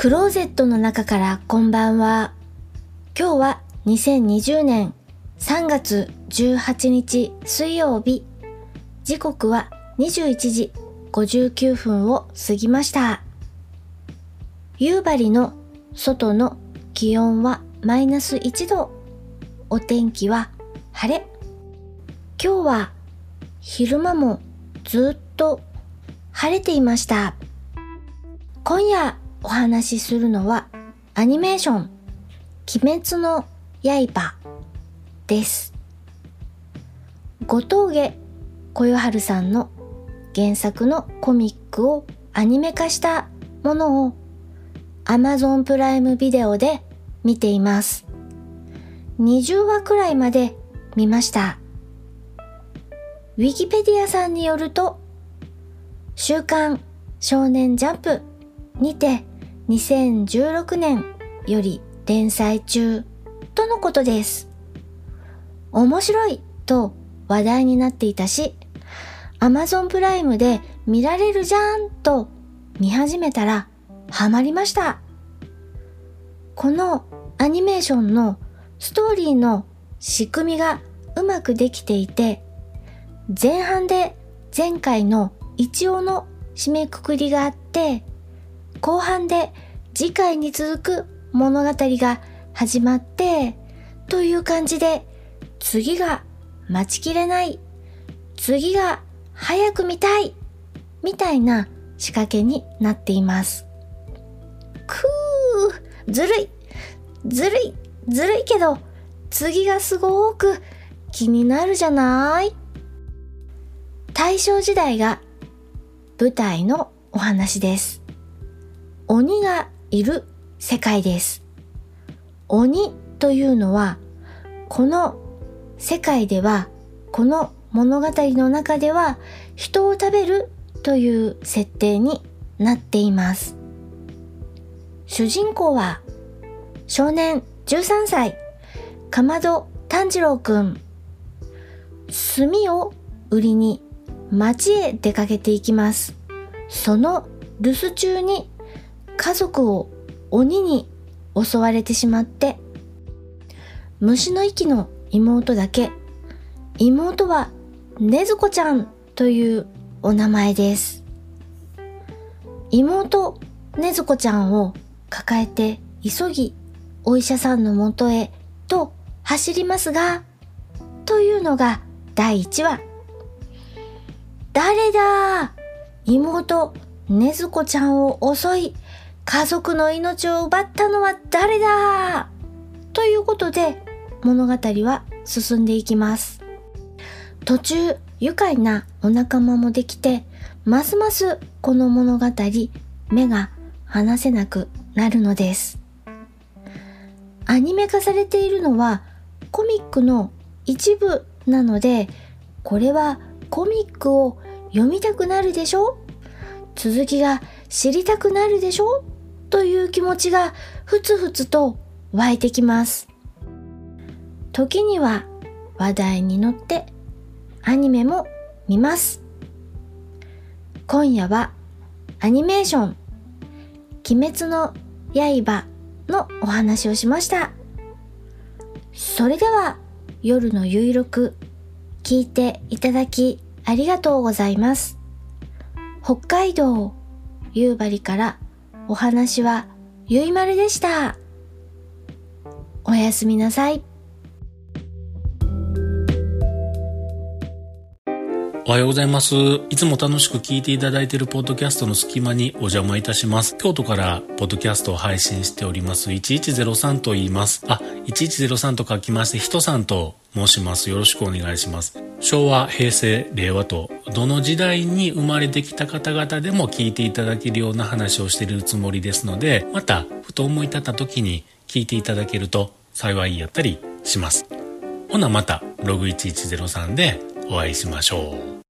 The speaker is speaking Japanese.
クローゼットの中からこんばんは。今日は2020年3月18日水曜日。時刻は21時59分を過ぎました。夕張の外の気温はマイナス1度。お天気は晴れ。今日は昼間もずっと晴れていました。今夜お話しするのはアニメーション鬼滅の刃です。後峠小夜春さんの原作のコミックをアニメ化したものを Amazon プライムビデオで見ています。20話くらいまで見ました。ウィキペディアさんによると、週刊少年ジャンプにて2016年より連載中とのことです。面白いと話題になっていたし、Amazon プライムで見られるじゃんと見始めたらハマりました。このアニメーションのストーリーの仕組みがうまくできていて、前半で前回の一応の締めくくりがあって、後半で次回に続く物語が始まって、という感じで、次が待ちきれない、次が早く見たい、みたいな仕掛けになっています。くー、ずるい、ずるい、ずるいけど、次がすごーく気になるじゃない？大正時代が舞台のお話です。鬼がいる世界です。鬼というのは、この世界では、この物語の中では人を食べるという設定になっています。主人公は少年13歳、かまど炭治郎くん。炭を売りに町へ出かけていきます。その留守中に家族を鬼に襲われてしまって、虫の息の妹だけ、妹はねずこちゃんというお名前です。妹ねずこちゃんを抱えて急ぎお医者さんのもとへと走りますが、というのが第1話。誰だ妹、ねずこちゃんを襲い、家族の命を奪ったのは誰だ？ということで、物語は進んでいきます。途中、愉快なお仲間もできて、ますますこの物語、目が離せなくなるのです。アニメ化されているのはコミックの一部なので、これはコミックを読みたくなるでしょ？続きが知りたくなるでしょ？という気持ちがふつふつと湧いてきます。時には話題に乗ってアニメも見ます。今夜はアニメーション鬼滅の刃のお話をしました。それでは夜のゆいろく聞いていただきありがとうございます。北海道夕張からお話はゆいまるでした。おやすみなさい。おはようございます。いつも楽しく聞いていただいているポッドキャストの隙間にお邪魔いたします。京都からポッドキャストを配信しております1103と言います。あ、1103と書きまして、人さんと申します。よろしくお願いします。昭和、平成、令和と、どの時代に生まれてきた方々でも聞いていただけるような話をしているつもりですので、また、ふと思い立った時に聞いていただけると幸いやったりします。ほなまた、ログ1103でお会いしましょう。